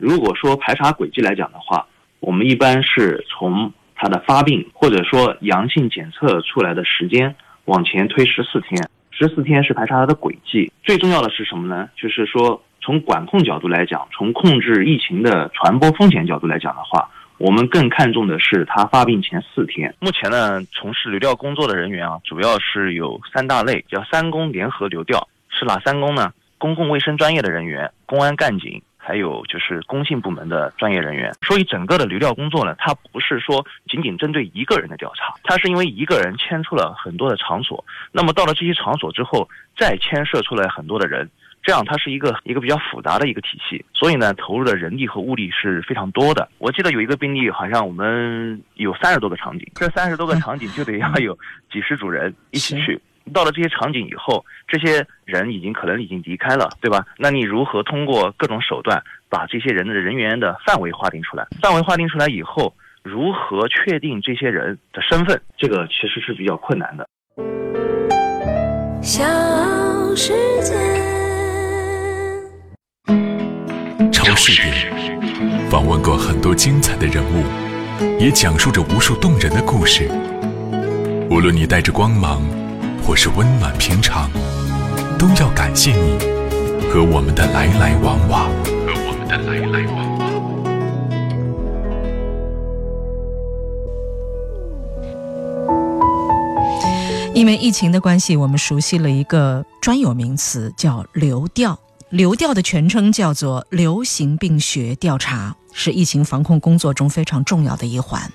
如果说排查轨迹来讲的话，我们一般是从它的发病或者说阳性检测出来的时间往前推十四天，十四天是排查它的轨迹。最重要的是什么呢？就是说从管控角度来讲，从控制疫情的传播风险角度来讲的话。我们更看重的是他发病前四天。目前呢，从事流调工作的人员啊，主要是有三大类，叫三公联合流调。是哪三公呢？公共卫生专业的人员、公安干警，还有就是工信部门的专业人员。所以整个的流调工作呢，它不是说仅仅针对一个人的调查，它是因为一个人牵出了很多的场所，那么到了这些场所之后，再牵涉出来很多的人。这样，它是一个一个比较复杂的一个体系，所以呢，投入的人力和物力是非常多的。我记得有一个病例，好像我们有三十多个场景，这三十多个场景就得要有几十组人一起去。到了这些场景以后，这些人已经可能已经离开了，对吧？那你如何通过各种手段把这些人的人员的范围划定出来？范围划定出来以后，如何确定这些人的身份？这个其实是比较困难的。小世界。超视点访问过很多精彩的人物，也讲述着无数动人的故事。无论你带着光芒，或是温暖平常，都要感谢你和我们的来来往往。和我们的来来往往。因为疫情的关系，我们熟悉了一个专有名词，叫流调。流调的全称叫做流行病学调查，是疫情防控工作中非常重要的一环。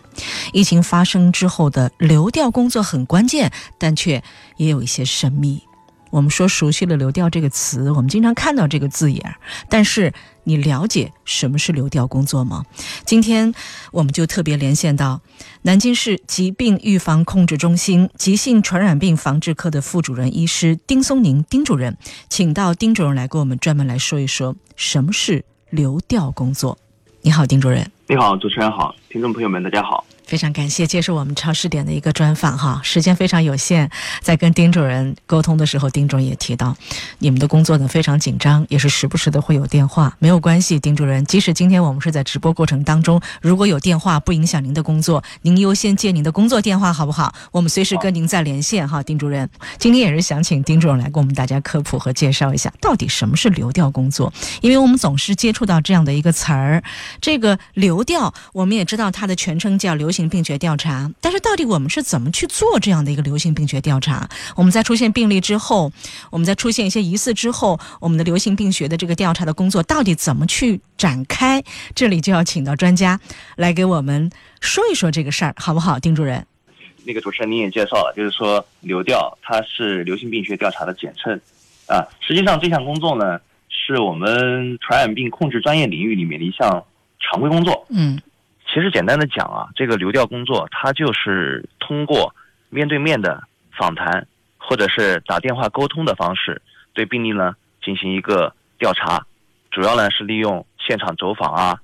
疫情发生之后的流调工作很关键，但却也有一些神秘。我们说熟悉了流调这个词，我们经常看到这个字眼，但是你了解什么是流调工作吗？今天我们就特别连线到南京市疾病预防控制中心急性传染病防治科的副主任医师丁松宁丁主任，请到丁主任来给我们专门来说一说什么是流调工作。你好，丁主任。你好，主持人好，听众朋友们，大家好。非常感谢接受我们超市点的一个专访哈，时间非常有限，在跟丁主任沟通的时候，丁主任也提到，你们的工作呢非常紧张，也是时不时的会有电话，没有关系，丁主任，即使今天我们是在直播过程当中，如果有电话不影响您的工作，您优先接您的工作电话好不好？我们随时跟您再连线哈，丁主任，今天也是想请丁主任来给我们大家科普和介绍一下，到底什么是流调工作，因为我们总是接触到这样的一个词儿，这个流调，我们也知道它的全称叫流。流行病学调查，但是到底我们是怎么去做这样的一个流行病学调查？我们在出现病例之后，我们在出现一些疑似之后，我们的流行病学的这个调查的工作到底怎么去展开？这里就要请到专家来给我们说一说这个事儿，好不好，丁主任？那个主持人您也介绍了，就是说流调它是流行病学调查的简称啊。实际上这项工作呢，是我们传染病控制专业领域里面的一项常规工作。嗯。其实简单的讲啊，这个流调工作，它就是通过面对面的访谈，或者是打电话沟通的方式，对病例呢进行一个调查，主要呢是利用现场走访啊、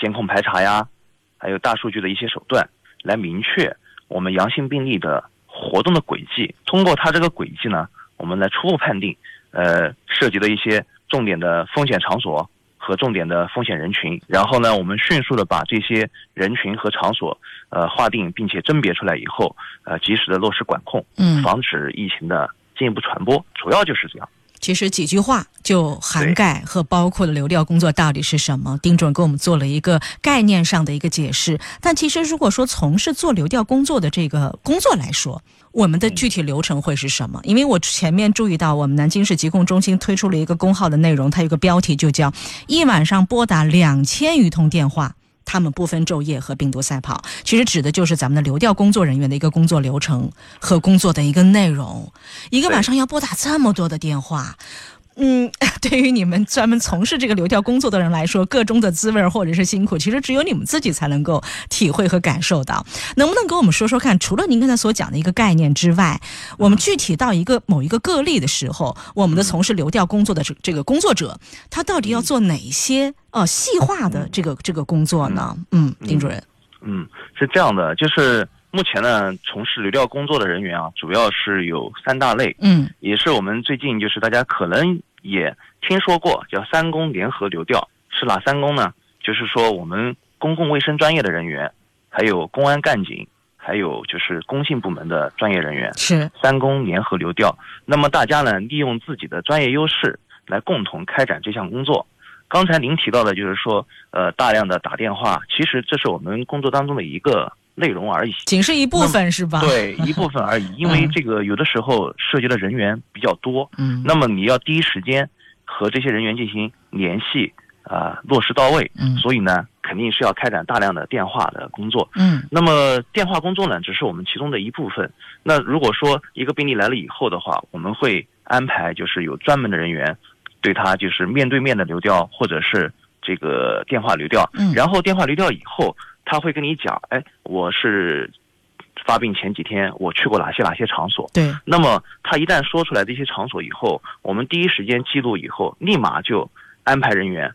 监控排查呀，还有大数据的一些手段，来明确我们阳性病例的活动的轨迹。通过它这个轨迹呢，我们来初步判定，呃，涉及的一些重点的风险场所。和重点的风险人群，然后呢，我们迅速的把这些人群和场所，呃，划定并且甄别出来以后，呃，及时的落实管控，嗯，防止疫情的进一步传播，主要就是这样。其实几句话就涵盖和包括了流调工作到底是什么。丁主任给我们做了一个概念上的一个解释。但其实如果说从事做流调工作的这个工作来说，我们的具体流程会是什么？因为我前面注意到我们南京市疾控中心推出了一个公号的内容，它有个标题就叫“一晚上拨打两千余通电话”。他们不分昼夜和病毒赛跑，其实指的就是咱们的流调工作人员的一个工作流程和工作的一个内容。一个晚上要拨打这么多的电话。嗯，对于你们专门从事这个流调工作的人来说，个中的滋味或者是辛苦，其实只有你们自己才能够体会和感受到。能不能跟我们说说看？除了您刚才所讲的一个概念之外，我们具体到一个某一个个例的时候，我们的从事流调工作的这这个工作者，他到底要做哪些呃细化的这个这个工作呢？嗯，丁主任。嗯，是这样的，就是。目前呢，从事流调工作的人员啊，主要是有三大类，嗯，也是我们最近就是大家可能也听说过，叫三公联合流调，是哪三公呢？就是说我们公共卫生专业的人员，还有公安干警，还有就是工信部门的专业人员，是三公联合流调。那么大家呢，利用自己的专业优势来共同开展这项工作。刚才您提到的就是说，呃，大量的打电话，其实这是我们工作当中的一个内容而已，仅是一部分是吧？对，一部分而已。因为这个有的时候涉及的人员比较多，嗯，那么你要第一时间和这些人员进行联系，啊、落实到位。嗯所以呢，肯定是要开展大量的电话的工作。嗯那么电话工作呢，只是我们其中的一部分。那如果说一个病例来了以后的话，我们会安排就是有专门的人员，对他就是面对面的流调，或者是这个电话流调。嗯然后电话流调以后，他会跟你讲，哎，我是发病前几天我去过哪些哪些场所。对，那么他一旦说出来这些场所以后，我们第一时间记录以后，立马就安排人员，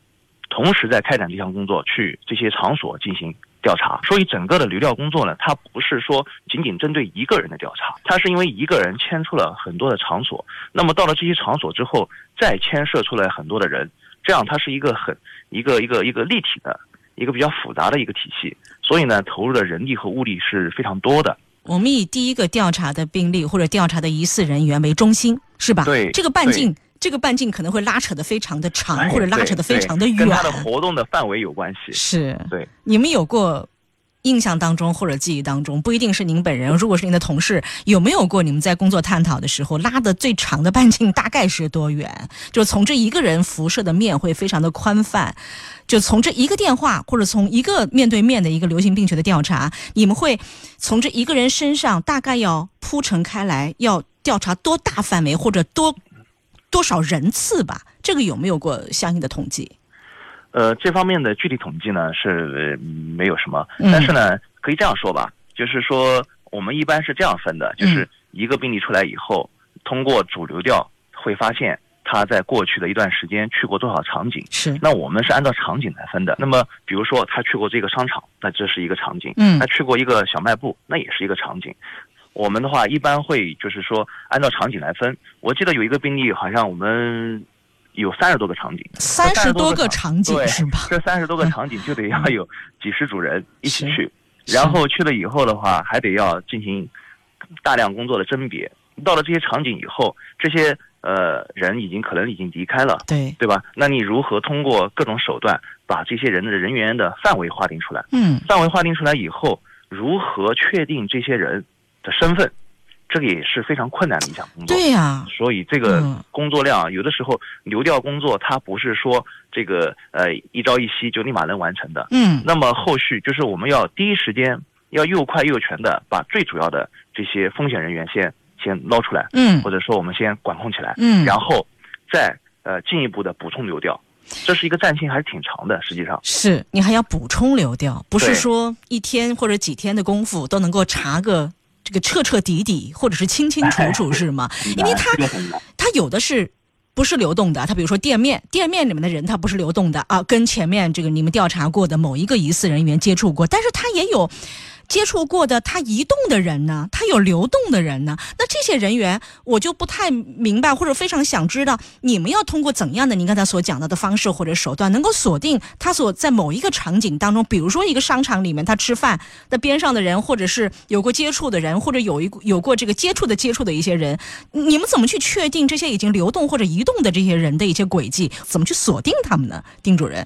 同时在开展这项工作，去这些场所进行调查。所以整个的流调工作呢，它不是说仅仅针对一个人的调查，它是因为一个人牵出了很多的场所，那么到了这些场所之后，再牵涉出来很多的人，这样它是一个很一个一个一个立体的。一个比较复杂的一个体系，所以呢，投入的人力和物力是非常多的。我们以第一个调查的病例或者调查的疑似人员为中心，是吧？对这个半径，这个半径可能会拉扯的非常的长，哎或者拉扯的非常的远跟。他的活动的范围有关系。是，对，你们有过印象当中或者记忆当中，不一定是您本人，如果是您的同事，有没有过你们在工作探讨的时候拉的最长的半径大概是多远？就从这一个人辐射的面会非常的宽泛，就从这一个电话或者从一个面对面的一个流行病学的调查，你们会从这一个人身上大概要铺陈开来，要调查多大范围或者多多少人次吧？这个有没有过相应的统计？呃，这方面的具体统计呢是呃没有什么，嗯但是呢，可以这样说吧，就是说我们一般是这样分的，就是一个病例出来以后，通过主流调会发现他在过去的一段时间去过多少场景。是，那我们是按照场景来分的。那么，比如说他去过这个商场，那这是一个场景；嗯他去过一个小卖部，那也是一个场景。我们的话一般会就是说按照场景来分。我记得有一个病例，好像我们有三十多个场景，三十多个场景是吧？这三十多个场景就得要有几十组人一起去，然后去了以后的话，还得要进行大量工作的甄别。到了这些场景以后，这些呃人已经可能已经离开了，对，对吧？那你如何通过各种手段把这些人的人员的范围划定出来？嗯，范围划定出来以后，如何确定这些人的身份？这个也是非常困难的一项工作。对呀、所以这个嗯工作量，有的时候流调工作，它不是说这个呃一朝一夕就立马能完成的。嗯，那么后续就是我们要第一时间，要又快又全的把最主要的这些风险人员先先捞出来，嗯或者说我们先管控起来，嗯，然后再呃进一步的补充流调。这是一个战线还是挺长的，实际上。是你还要补充流调，不是说一天或者几天的功夫都能够查个这个彻彻底底，或者是清清楚楚，是吗？因为它。它有的是。不是流动的，他比如说店面，店面里面的人他不是流动的啊，跟前面这个你们调查过的某一个疑似人员接触过，但是他也有接触过的他移动的人呢，他有流动的人呢。那这些人员我就不太明白，或者非常想知道，你们要通过怎样的您刚才所讲到的方式或者手段，能够锁定他所在某一个场景当中，比如说一个商场里面他吃饭的边上的人，或者是有过接触的人，或者有一有过这个接触的接触的一些人，你们怎么去确定这些已经流动或者移动的这些人的一些轨迹？怎么去锁定他们呢？丁主任，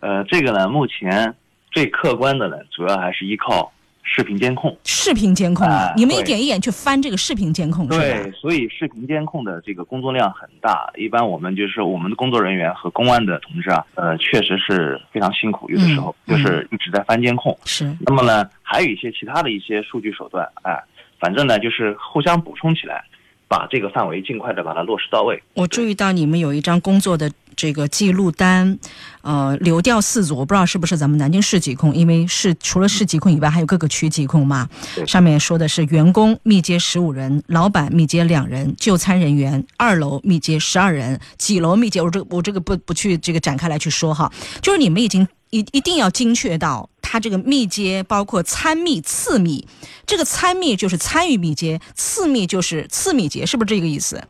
呃，这个呢，目前最客观的呢，主要还是依靠视频监控。视频监控啊，哎你们一点一点去翻这个视频监控对？，所以视频监控的这个工作量很大。一般我们就是我们的工作人员和公安的同志啊，呃，确实是非常辛苦，有的时候嗯就是一直在翻监控。是，那么呢，还有一些其他的一些数据手段，哎，反正呢就是互相补充起来，把这个范围尽快的把它落实到位。我注意到你们有一张工作的这个记录单，呃，流调四组，我不知道是不是咱们南京市疾控，因为是除了市疾控以外，还有各个区疾控嘛。上面说的是员工密接十五人，老板密接两人，就餐人员二楼密接十二人，几楼密接，我这个我这个不不去这个展开来去说哈，就是你们已经一一定要精确到它这个密接包括参密、次密，这个参密就是参与密接，次密就是次密接，是不是这个意思？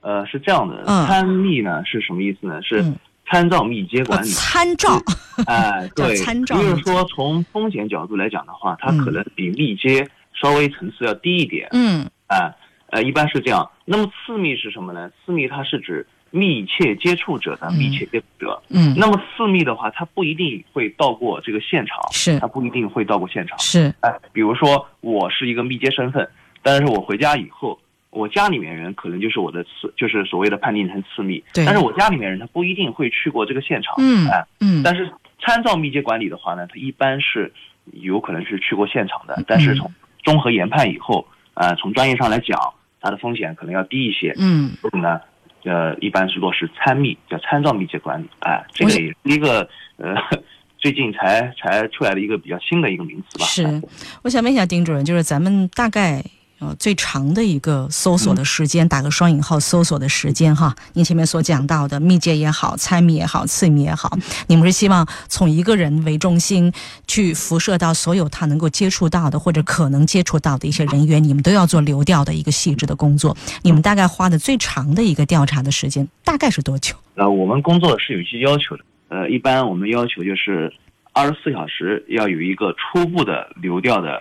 呃，是这样的，嗯参密呢是什么意思呢？是嗯参照密接管理。参照，哎，对，参照。就是说，从风险角度来讲的话，它可能比密接稍微层次要低一点。嗯，啊，呃，一般是这样。那么次密是什么呢？次密它是指密切接触者的密切接触者。嗯。那么次密的话，他不一定会到过这个现场。是。他不一定会到过现场。是。哎，比如说我是一个密接身份，但是我回家以后。我家里面人可能就是我的次，就是所谓的判定成次密。对。但是我家里面人他不一定会去过这个现场。嗯。哎，嗯。但是参照密接管理的话呢，他一般是有可能是去过现场的。但是从综合研判以后，呃，从专业上来讲，它的风险可能要低一些。嗯。所以呢，呃，一般是落实参密，叫参照密切管理。哎，这个也是一个呃 最近才才出来的一个比较新的一个名词吧。是，我想问一下丁主任，就是咱们大概。呃，最长的一个搜索的时间，打个双引号，搜索的时间哈。您前面所讲到的密接也好，猜密也好，次密也好，你们是希望从一个人为中心去辐射到所有他能够接触到的或者可能接触到的一些人员，你们都要做流调的一个细致的工作。你们大概花的最长的一个调查的时间大概是多久？呃，我们工作是有一些要求的。呃，一般我们要求就是二十四小时要有一个初步的流调的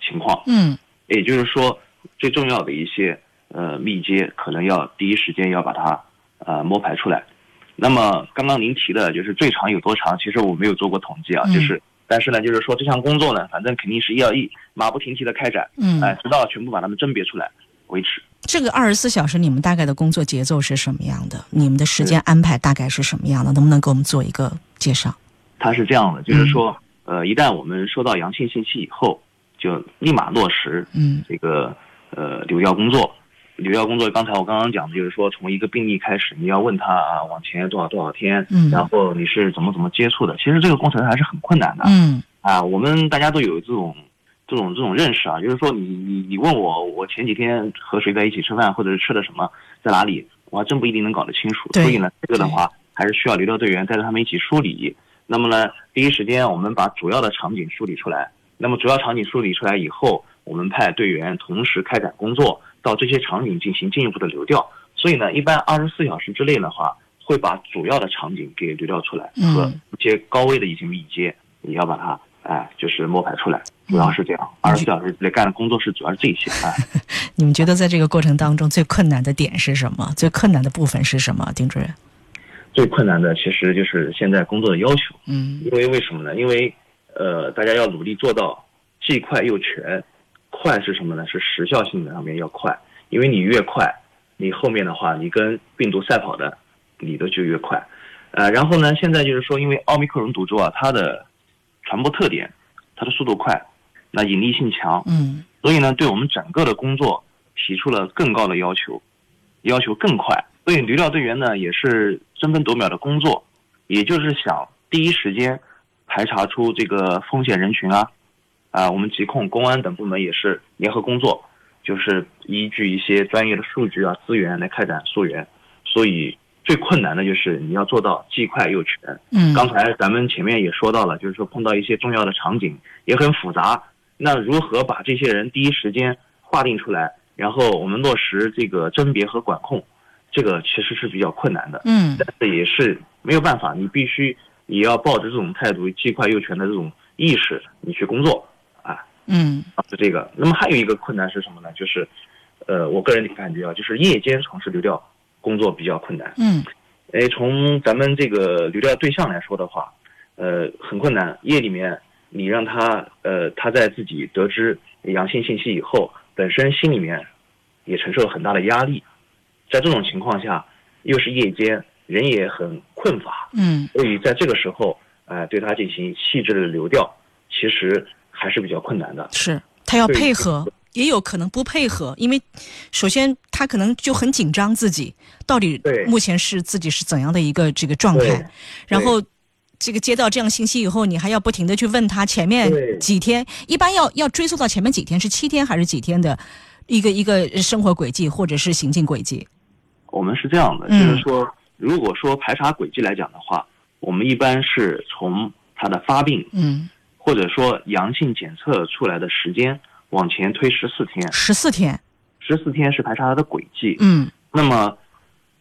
情况。嗯。也就是说，最重要的一些呃密接，可能要第一时间要把它呃摸排出来。那么刚刚您提的就是最长有多长？其实我没有做过统计啊，就是但是呢，就是说这项工作呢，反正肯定是要一马不停蹄的开展，嗯，哎，直到全部把它们甄别出来为止。这个二十四小时你们大概的工作节奏是什么样的？你们的时间安排大概是什么样的？能不能给我们做一个介绍？它是这样的，就是说，呃，一旦我们收到阳性信息以后。就立马落实，嗯，这个呃留调工作，留调工作，刚才我刚刚讲的就是说，从一个病例开始，你要问他啊，往前多少多少天，嗯，然后你是怎么怎么接触的，其实这个过程还是很困难的，嗯，啊，我们大家都有这种这种这种认识啊，就是说你你你问我，我前几天和谁在一起吃饭，或者是吃的什么，在哪里，我还真不一定能搞得清楚，所以呢，这个的话还是需要流调队员带着他们一起梳理。那么呢，第一时间我们把主要的场景梳理出来。那么主要场景梳理出来以后，我们派队员同时开展工作，到这些场景进行进一步的流调。所以呢，一般二十四小时之内的话，会把主要的场景给流调出来，和一些高危的一些密接，也要把它哎，就是摸排出来。主要是这样，二十四小时之内干的工作是主要是这些啊。你们觉得在这个过程当中最困难的点是什么？最困难的部分是什么？丁主任？最困难的其实就是现在工作的要求。嗯。因为为什么呢？因为。呃，大家要努力做到既快又全。快是什么呢？是时效性的上面要快，因为你越快，你后面的话，你跟病毒赛跑的，你的就越快。呃，然后呢，现在就是说，因为奥密克戎毒株啊，它的传播特点，它的速度快，那隐匿性强，嗯，所以呢，对我们整个的工作提出了更高的要求，要求更快。所以流调队员呢，也是争分夺秒的工作，也就是想第一时间。排查出这个风险人群啊，啊，我们疾控、公安等部门也是联合工作，就是依据一些专业的数据啊、资源来开展溯源。所以最困难的就是你要做到既快又全。嗯，刚才咱们前面也说到了，就是说碰到一些重要的场景也很复杂，那如何把这些人第一时间划定出来，然后我们落实这个甄别和管控，这个其实是比较困难的。嗯，但是也是没有办法，你必须。也要抱着这种态度，既快又全的这种意识，你去工作，啊，嗯，是这个。那么还有一个困难是什么呢？就是，呃，我个人的感觉啊，就是夜间从事流调工作比较困难。嗯，哎，从咱们这个流调对象来说的话，呃，很困难。夜里面你让他，呃，他在自己得知阳性信息以后，本身心里面也承受了很大的压力，在这种情况下，又是夜间。人也很困乏，嗯，所以在这个时候，呃，对他进行细致的流调，其实还是比较困难的。是他要配合，也有可能不配合，因为首先他可能就很紧张，自己到底目前是自己是怎样的一个这个状态，然后这个接到这样信息以后，你还要不停的去问他前面几天，一般要要追溯到前面几天，是七天还是几天的？一个一个生活轨迹或者是行进轨迹？我们是这样的，就是说。如果说排查轨迹来讲的话，我们一般是从他的发病，嗯，或者说阳性检测出来的时间往前推十四天。十四天，十四天是排查他的轨迹。嗯，那么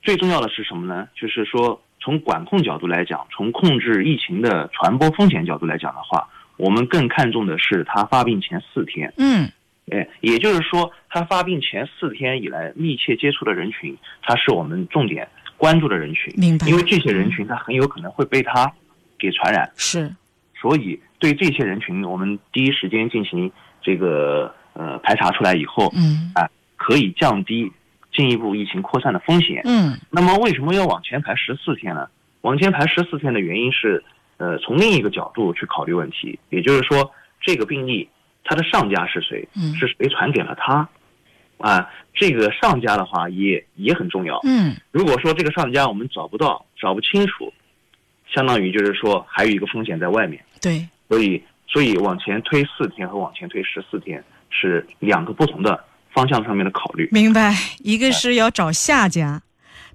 最重要的是什么呢？就是说从管控角度来讲，从控制疫情的传播风险角度来讲的话，我们更看重的是他发病前四天。嗯哎，也就是说，他发病前四天以来密切接触的人群，他是我们重点关注的人群。明白因为这些人群他很有可能会被他给传染，是所以对这些人群，我们第一时间进行这个呃排查出来以后，嗯啊，可以降低进一步疫情扩散的风险。嗯那么为什么要往前排十四天呢？往前排十四天的原因是，呃，从另一个角度去考虑问题，也就是说，这个病例它的上家是谁？嗯是谁传给了他？啊，这个上家的话也也很重要。嗯如果说这个上家我们找不到、找不清楚，相当于就是说还有一个风险在外面。对所以，所以往前推四天和往前推十四天是两个不同的方向上面的考虑。明白，一个是要找下家，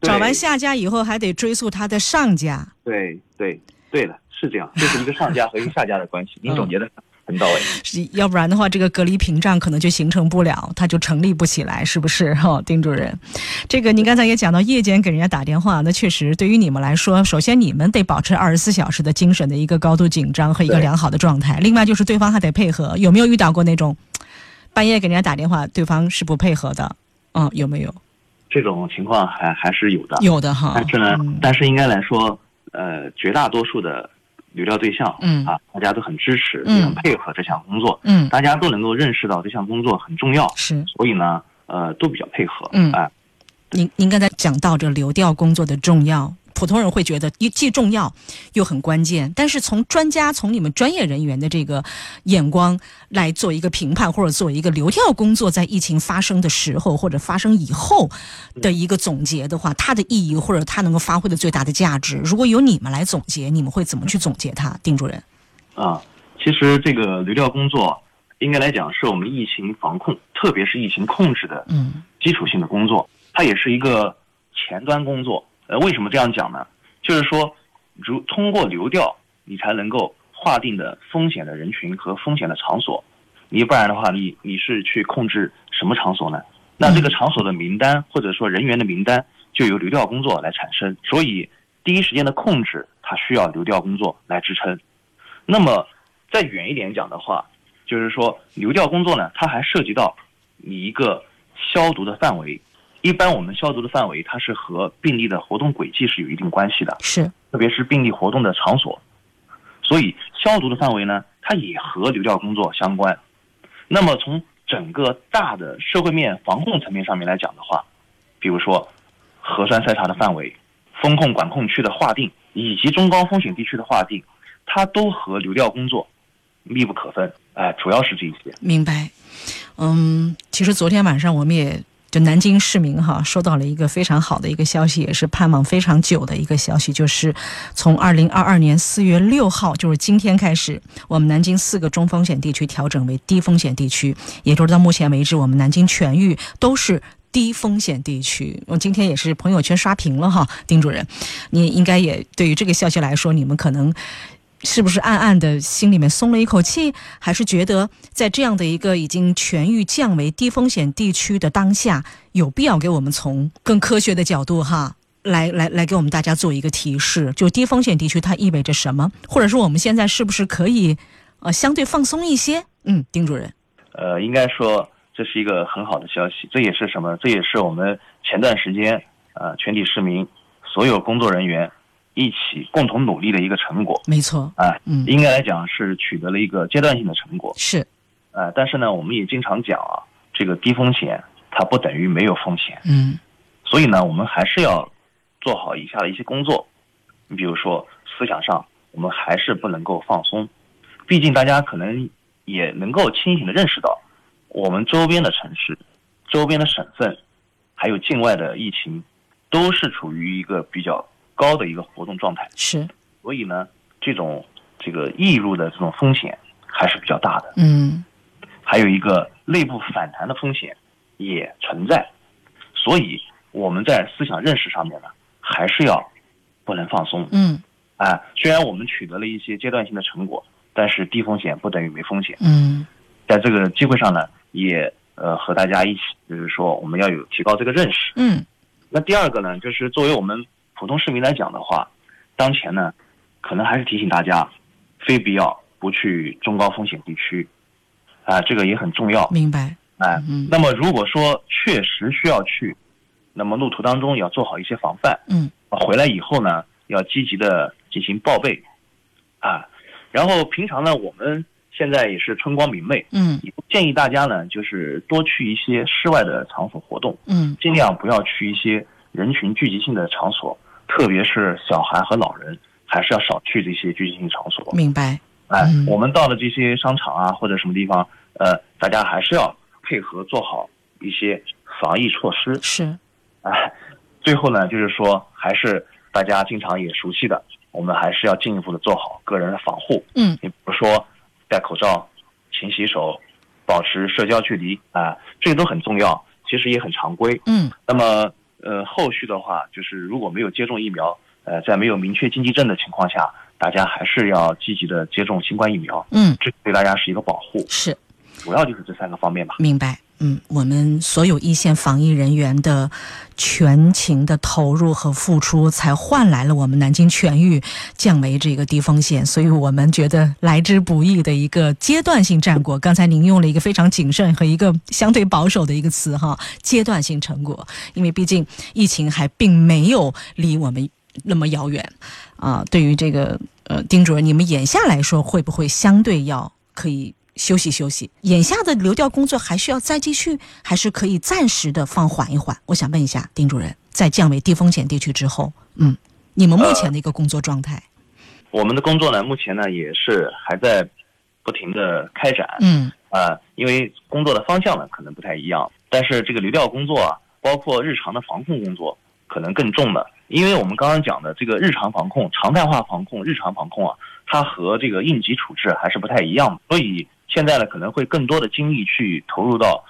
对找完下家以后还得追溯他的上家。对对对的，是这样，这是一个上家和一个下家的关系。您总结的很到位。要不然的话，这个隔离屏障可能就形成不了，它就成立不起来，是不是？哈、丁主任，这个您刚才也讲到，夜间给人家打电话，那确实对于你们来说，首先你们得保持二十四小时的精神的一个高度紧张和一个良好的状态，另外就是对方还得配合。有没有遇到过那种半夜给人家打电话，对方是不配合的？嗯，有没有？这种情况还还是有的，有的哈。但是呢，嗯但是应该来说，呃，绝大多数的流调对象，嗯。啊，大家都很支持，嗯。也很配合这项工作，嗯，大家都能够认识到这项工作很重要，是。所以呢，呃，都比较配合，嗯。啊，您您刚才讲到这流调工作的重要，普通人会觉得既既重要又很关键，但是从专家从你们专业人员的这个眼光来做一个评判，或者做一个流调工作在疫情发生的时候或者发生以后的一个总结的话，它的意义或者它能够发挥的最大的价值，如果由你们来总结，你们会怎么去总结它？丁主任，啊，其实这个流调工作，应该来讲是我们疫情防控，特别是疫情控制的嗯基础性的工作，它也是一个前端工作。呃，为什么这样讲呢？就是说，如通过流调，你才能够划定的风险的人群和风险的场所。你不然的话，你你是去控制什么场所呢？那这个场所的名单或者说人员的名单，就由流调工作来产生。所以，第一时间的控制，它需要流调工作来支撑。那么，再远一点讲的话，就是说流调工作呢，它还涉及到你一个消毒的范围。一般我们消毒的范围，它是和病例的活动轨迹是有一定关系的，是特别是病例活动的场所。所以消毒的范围呢，它也和流调工作相关。那么从整个大的社会面防控层面上面来讲的话，比如说核酸筛查的范围、风控管控区的划定以及中高风险地区的划定，它都和流调工作密不可分。哎，主要是这些。明白。嗯，其实昨天晚上我们也就南京市民哈收到了一个非常好的一个消息，也是盼望非常久的一个消息，就是从二零二二年四月六号，就是今天开始，我们南京四个中风险地区调整为低风险地区，也就是到目前为止，我们南京全域都是。低风险地区，我今天也是朋友圈刷屏了哈，丁主任，你应该也对于这个消息来说，你们可能是不是暗暗的心里面松了一口气，还是觉得在这样的一个已经痊愈降为低风险地区的当下，有必要给我们从更科学的角度哈，来来来给我们大家做一个提示，就低风险地区它意味着什么，或者说我们现在是不是可以呃相对放松一些？嗯，丁主任，呃，应该说这是一个很好的消息，这也是什么？这也是我们前段时间呃全体市民所有工作人员一起共同努力的一个成果。没错，啊、嗯，应该来讲是取得了一个阶段性的成果。是，呃，但是呢，我们也经常讲啊，这个低风险它不等于没有风险，嗯。所以呢，我们还是要做好以下的一些工作。你比如说思想上，我们还是不能够放松，毕竟大家可能也能够清醒的认识到，我们周边的城市、周边的省份，还有境外的疫情，都是处于一个比较高的一个活动状态，是，所以呢，这种这个溢入的这种风险还是比较大的。嗯还有一个内部反弹的风险也存在，所以我们在思想认识上面呢，还是要不能放松。嗯啊，虽然我们取得了一些阶段性的成果，但是低风险不等于没风险。嗯在这个机会上呢，也呃和大家一起，就是说我们要有提高这个认识。嗯那第二个呢，就是作为我们普通市民来讲的话，当前呢，可能还是提醒大家，非必要不去中高风险地区，啊，这个也很重要。明白。哎，嗯那么如果说确实需要去，那么路途当中要做好一些防范。嗯啊回来以后呢，要积极的进行报备，啊，然后平常呢，我们现在也是春光明媚，嗯也建议大家呢，就是多去一些室外的场所活动，嗯尽量不要去一些人群聚集性的场所，特别是小孩和老人，还是要少去这些聚集性场所。明白。哎嗯，我们到了这些商场啊或者什么地方，呃，大家还是要配合做好一些防疫措施。是。哎，最后呢，就是说，还是大家经常也熟悉的，我们还是要进一步的做好个人的防护。嗯你比如说戴口罩、勤洗手、保持社交距离啊、这些都很重要，其实也很常规。嗯那么呃，后续的话，就是如果没有接种疫苗，呃，在没有明确禁忌症的情况下，大家还是要积极的接种新冠疫苗，嗯，这对大家是一个保护。是。主要就是这三个方面吧。明白，嗯，我们所有一线防疫人员的全情的投入和付出，才换来了我们南京全域降为这个低风险，所以我们觉得来之不易的一个阶段性战果。刚才您用了一个非常谨慎和一个相对保守的一个词哈，阶段性成果，因为毕竟疫情还并没有离我们那么遥远啊。对于这个呃，丁主任，你们眼下来说会不会相对要可以？休息休息，眼下的流调工作还需要再继续，还是可以暂时的放缓一缓？我想问一下丁主任，在降为低风险地区之后，嗯，你们目前的一个工作状态？我们的工作呢，目前呢也是还在不停的开展，嗯。啊，因为工作的方向呢可能不太一样，但是这个流调工作啊，包括日常的防控工作，可能更重的，因为我们刚刚讲的这个日常防控、常态化防控、日常防控啊，它和这个应急处置还是不太一样的，所以现在呢可能会更多的精力去投入到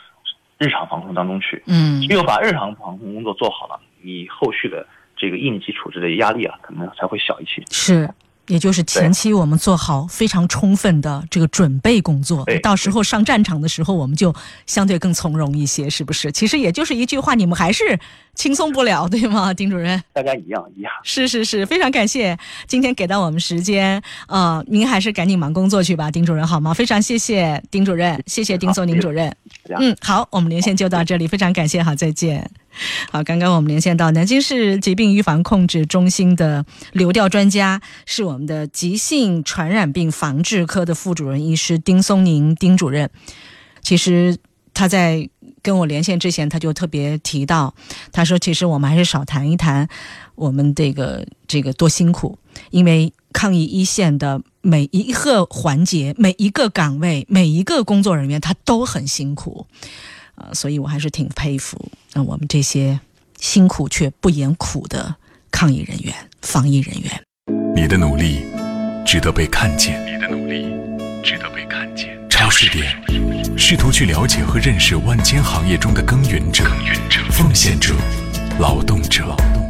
日常防控当中去。嗯只有把日常防控工作做好了，你后续的这个应急处置的压力啊，可能才会小一些。是。也就是前期我们做好非常充分的这个准备工作，到时候上战场的时候，我们就相对更从容一些，是不是？其实也就是一句话，你们还是轻松不了，对吗，丁主任？大家一样一样。是是是，非常感谢今天给到我们时间，呃，您还是赶紧忙工作去吧，丁主任好吗？非常谢谢丁主任，谢谢丁好松宁主任。嗯，好，我们连线就到这里，非常感谢，好，再见。好，刚刚我们连线到南京市疾病预防控制中心的流调专家，是我们的急性传染病防治科的副主任医师丁松宁丁主任。其实他在跟我连线之前，他就特别提到，他说其实我们还是少谈一谈我们这个这个多辛苦，因为抗疫一线的每一个环节、每一个岗位、每一个工作人员，他都很辛苦。呃，所以我还是挺佩服，呃，我们这些辛苦却不言苦的抗疫人员、防疫人员。你的努力值得被看见，你的努力值得被看见。超市点，试图去了解和认识万千行业中的耕耘者、奉献者、劳动者。劳动者